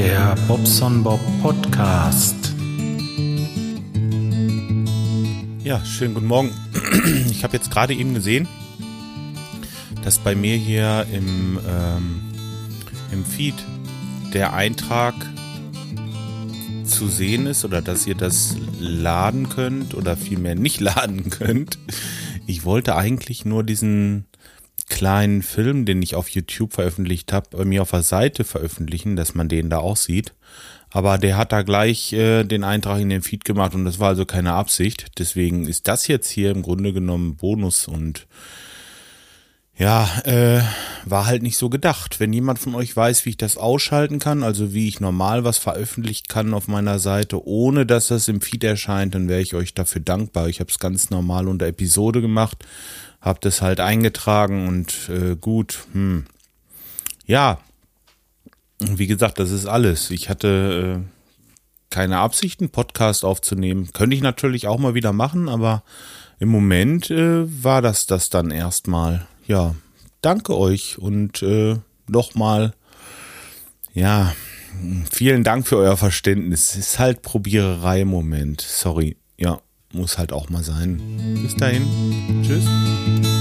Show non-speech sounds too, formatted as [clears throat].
Der Bobson Bob Podcast. Ja, schönen guten Morgen. [clears throat] Ich habe jetzt gerade eben gesehen, dass bei mir hier im, ähm, im Feed der Eintrag zu sehen ist oder dass ihr das laden könnt oder vielmehr nicht [laughs] laden könnt. Ich wollte eigentlich nur diesen kleinen Film, den ich auf YouTube veröffentlicht habe, bei mir auf der Seite veröffentlichen, dass man den da auch sieht. Aber der hat da gleich äh, den Eintrag in den Feed gemacht und das war also keine Absicht. Deswegen ist das jetzt hier im Grunde genommen Bonus und ja, äh, war halt nicht so gedacht. Wenn jemand von euch weiß, wie ich das ausschalten kann, also wie ich normal was veröffentlichen kann auf meiner Seite, ohne dass das im Feed erscheint, dann wäre ich euch dafür dankbar. Ich habe es ganz normal unter Episode gemacht, habe das halt eingetragen und äh, gut. Hm. Ja, wie gesagt, das ist alles. Ich hatte äh, keine Absicht, einen Podcast aufzunehmen. Könnte ich natürlich auch mal wieder machen, aber im Moment äh, war das das dann erstmal ja, danke euch und äh, nochmal, ja, vielen Dank für euer Verständnis. Ist halt Probiererei im Moment. Sorry. Ja, muss halt auch mal sein. Bis dahin. Tschüss.